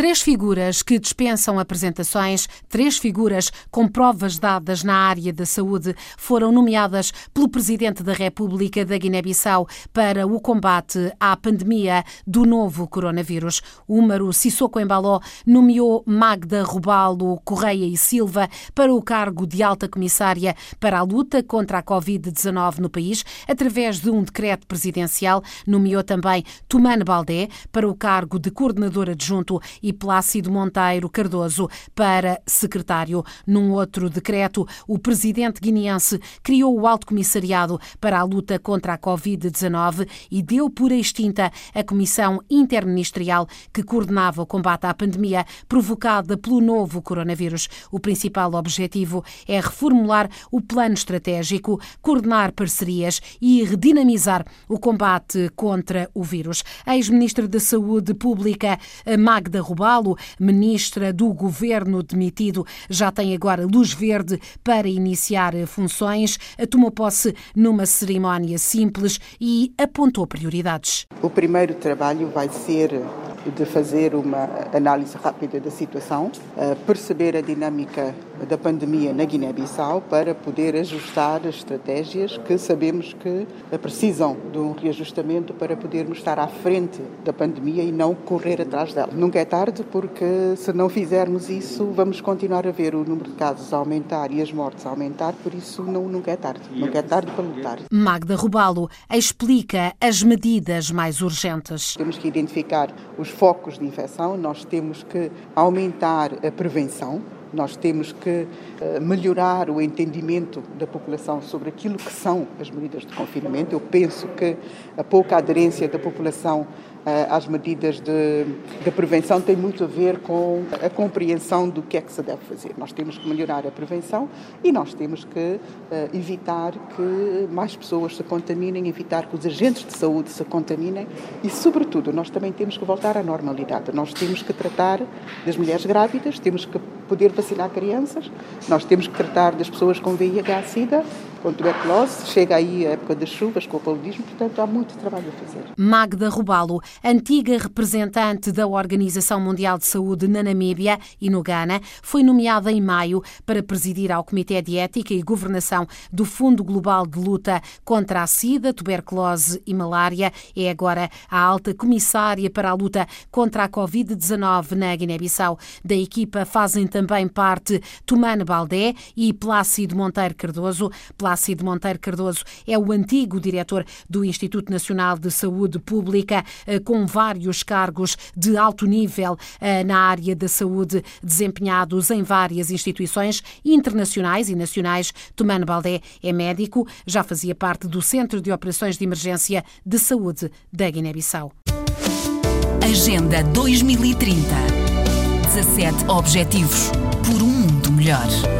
Três figuras que dispensam apresentações, três figuras com provas dadas na área da saúde, foram nomeadas pelo Presidente da República da Guiné-Bissau para o combate à pandemia do novo coronavírus. Úmaro Sissoko Embaló nomeou Magda Rubalo Correia e Silva para o cargo de alta comissária para a luta contra a Covid-19 no país, através de um decreto presidencial. Nomeou também Tumane Baldé para o cargo de coordenador adjunto e e Plácido Monteiro Cardoso para secretário. Num outro decreto, o presidente guineense criou o Alto Comissariado para a luta contra a Covid-19 e deu por extinta a Comissão Interministerial que coordenava o combate à pandemia provocada pelo novo coronavírus. O principal objetivo é reformular o plano estratégico, coordenar parcerias e redinamizar o combate contra o vírus. A ex-ministra da Saúde Pública, Magda Rubão, ministra do governo demitido, já tem agora luz verde para iniciar funções. Tomou posse numa cerimónia simples e apontou prioridades. O primeiro trabalho vai ser de fazer uma análise rápida da situação, eh, perceber a dinâmica da pandemia na Guiné-Bissau para poder ajustar as estratégias que sabemos que precisam de um reajustamento para podermos estar à frente da pandemia e não correr atrás dela. Nunca é tarde porque se não fizermos isso vamos continuar a ver o número de casos aumentar e as mortes aumentar, por isso não, nunca é tarde. Nunca é tarde para lutar. Magda Rubalo explica as medidas mais urgentes. Temos que identificar os focos de infecção, nós temos que aumentar a prevenção, nós temos que eh, melhorar o entendimento da população sobre aquilo que são as medidas de confinamento. Eu penso que a pouca aderência da população eh, às medidas de, de, prevenção tem muito a ver com a compreensão do que é que se deve fazer. Nós temos que melhorar a prevenção e nós temos que uh, evitar que mais pessoas se contaminem, evitar que os agentes de saúde se contaminem e, sobretudo, nós também temos que voltar à normalidade. Nós temos que tratar das mulheres grávidas, temos que poder vacinar crianças, nós temos que tratar das pessoas com VIH-Sida com tuberculose, chega aí a época das chuvas, com o paludismo, portanto há muito trabalho a fazer. Magda Rubalo, antiga representante da Organização Mundial de Saúde na Namíbia e no Ghana, foi nomeada em maio para presidir ao Comitê de Ética e Governação do Fundo Global de Luta contra a SIDA, tuberculose e malária. É agora a alta comissária para a luta contra a Covid-19 na Guiné-Bissau. Da equipa fazem também parte Tumane Baldé e Plácido Monteiro Cardoso. Plácido Monteiro Cardoso é o antigo diretor do Instituto Nacional de Saúde Pública, eh, com vários cargos de alto nível eh, na área da saúde, desempenhados em várias instituições internacionais e nacionais. Tomano Baldé é médico, já fazia parte do Centro de Operações de Emergência de Saúde da Guiné-Bissau. Agenda 2030 17 Objetivos por um mundo melhor.